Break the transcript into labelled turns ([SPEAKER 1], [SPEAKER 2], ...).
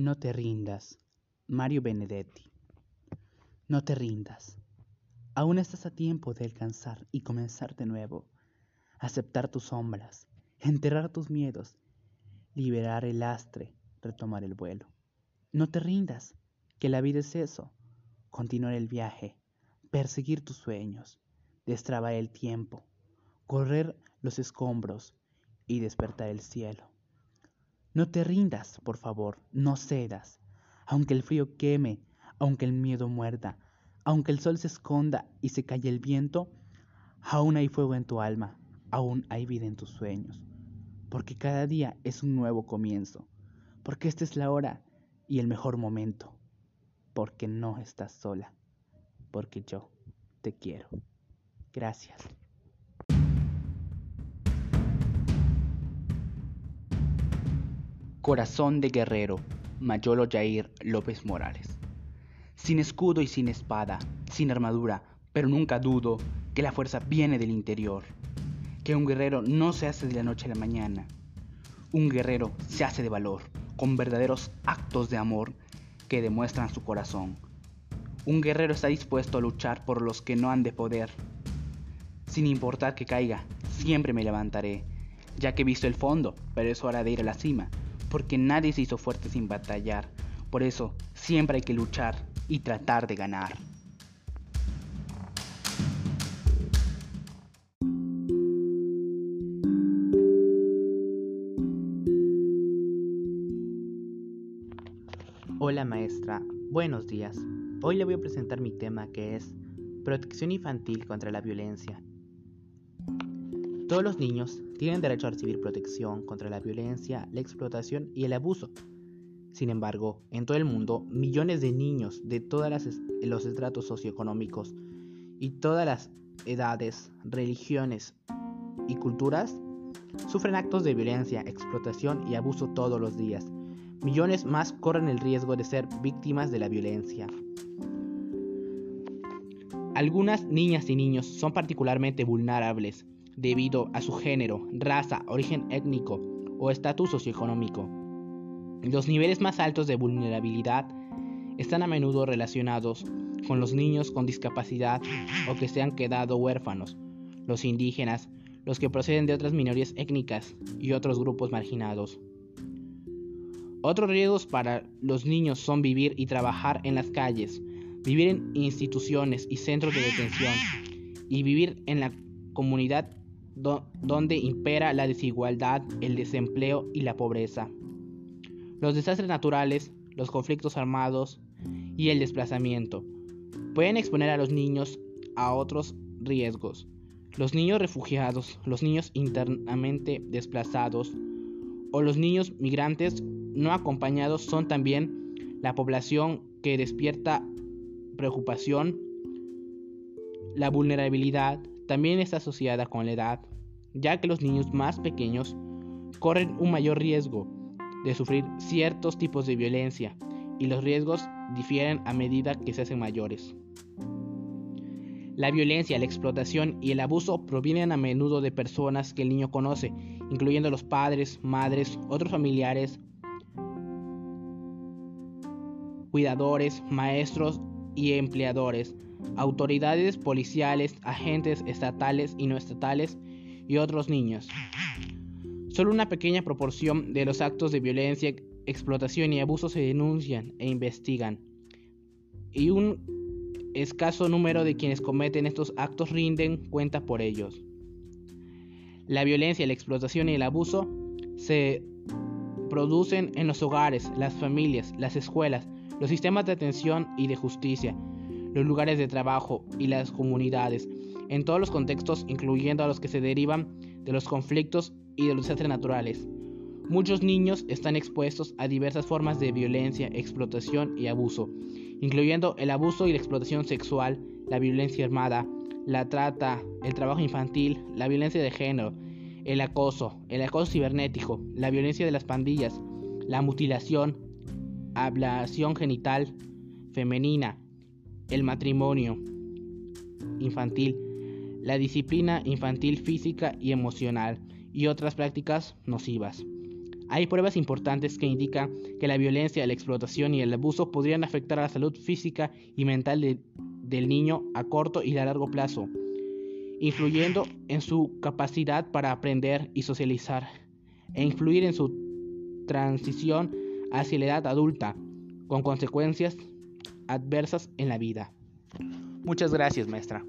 [SPEAKER 1] No te rindas. Mario Benedetti. No te rindas. Aún estás a tiempo de alcanzar y comenzar de nuevo. Aceptar tus sombras, enterrar tus miedos, liberar el lastre, retomar el vuelo. No te rindas, que la vida es eso. Continuar el viaje, perseguir tus sueños, destrabar el tiempo, correr los escombros y despertar el cielo. No te rindas, por favor, no cedas, aunque el frío queme, aunque el miedo muerda, aunque el sol se esconda y se calle el viento, aún hay fuego en tu alma, aún hay vida en tus sueños, porque cada día es un nuevo comienzo, porque esta es la hora y el mejor momento, porque no estás sola, porque yo te quiero. Gracias.
[SPEAKER 2] Corazón de guerrero, Mayolo Jair López Morales. Sin escudo y sin espada, sin armadura, pero nunca dudo que la fuerza viene del interior. Que un guerrero no se hace de la noche a la mañana. Un guerrero se hace de valor, con verdaderos actos de amor que demuestran su corazón. Un guerrero está dispuesto a luchar por los que no han de poder. Sin importar que caiga, siempre me levantaré, ya que he visto el fondo, pero es hora de ir a la cima porque nadie se hizo fuerte sin batallar. Por eso siempre hay que luchar y tratar de ganar.
[SPEAKER 1] Hola maestra, buenos días. Hoy le voy a presentar mi tema que es Protección infantil contra la violencia todos los niños tienen derecho a recibir protección contra la violencia, la explotación y el abuso. Sin embargo, en todo el mundo, millones de niños de todos los estratos socioeconómicos y todas las edades, religiones y culturas sufren actos de violencia, explotación y abuso todos los días. Millones más corren el riesgo de ser víctimas de la violencia. Algunas niñas y niños son particularmente vulnerables debido a su género, raza, origen étnico o estatus socioeconómico. Los niveles más altos de vulnerabilidad están a menudo relacionados con los niños con discapacidad o que se han quedado huérfanos, los indígenas, los que proceden de otras minorías étnicas y otros grupos marginados. Otros riesgos para los niños son vivir y trabajar en las calles, vivir en instituciones y centros de detención y vivir en la comunidad donde impera la desigualdad, el desempleo y la pobreza. Los desastres naturales, los conflictos armados y el desplazamiento pueden exponer a los niños a otros riesgos. Los niños refugiados, los niños internamente desplazados o los niños migrantes no acompañados son también la población que despierta preocupación. La vulnerabilidad también está asociada con la edad, ya que los niños más pequeños corren un mayor riesgo de sufrir ciertos tipos de violencia y los riesgos difieren a medida que se hacen mayores. La violencia, la explotación y el abuso provienen a menudo de personas que el niño conoce, incluyendo los padres, madres, otros familiares, cuidadores, maestros y empleadores, autoridades policiales, agentes estatales y no estatales y otros niños. Solo una pequeña proporción de los actos de violencia, explotación y abuso se denuncian e investigan. Y un escaso número de quienes cometen estos actos rinden cuenta por ellos. La violencia, la explotación y el abuso se producen en los hogares, las familias, las escuelas, los sistemas de atención y de justicia, los lugares de trabajo y las comunidades, en todos los contextos, incluyendo a los que se derivan de los conflictos y de los desastres naturales. Muchos niños están expuestos a diversas formas de violencia, explotación y abuso, incluyendo el abuso y la explotación sexual, la violencia armada, la trata, el trabajo infantil, la violencia de género, el acoso, el acoso cibernético, la violencia de las pandillas, la mutilación, ablación genital femenina, el matrimonio infantil, la disciplina infantil física y emocional y otras prácticas nocivas. Hay pruebas importantes que indican que la violencia, la explotación y el abuso podrían afectar a la salud física y mental del niño a corto y a largo plazo, influyendo en su capacidad para aprender y socializar, e influir en su transición hacia la edad adulta, con consecuencias adversas en la vida.
[SPEAKER 2] Muchas gracias, maestra.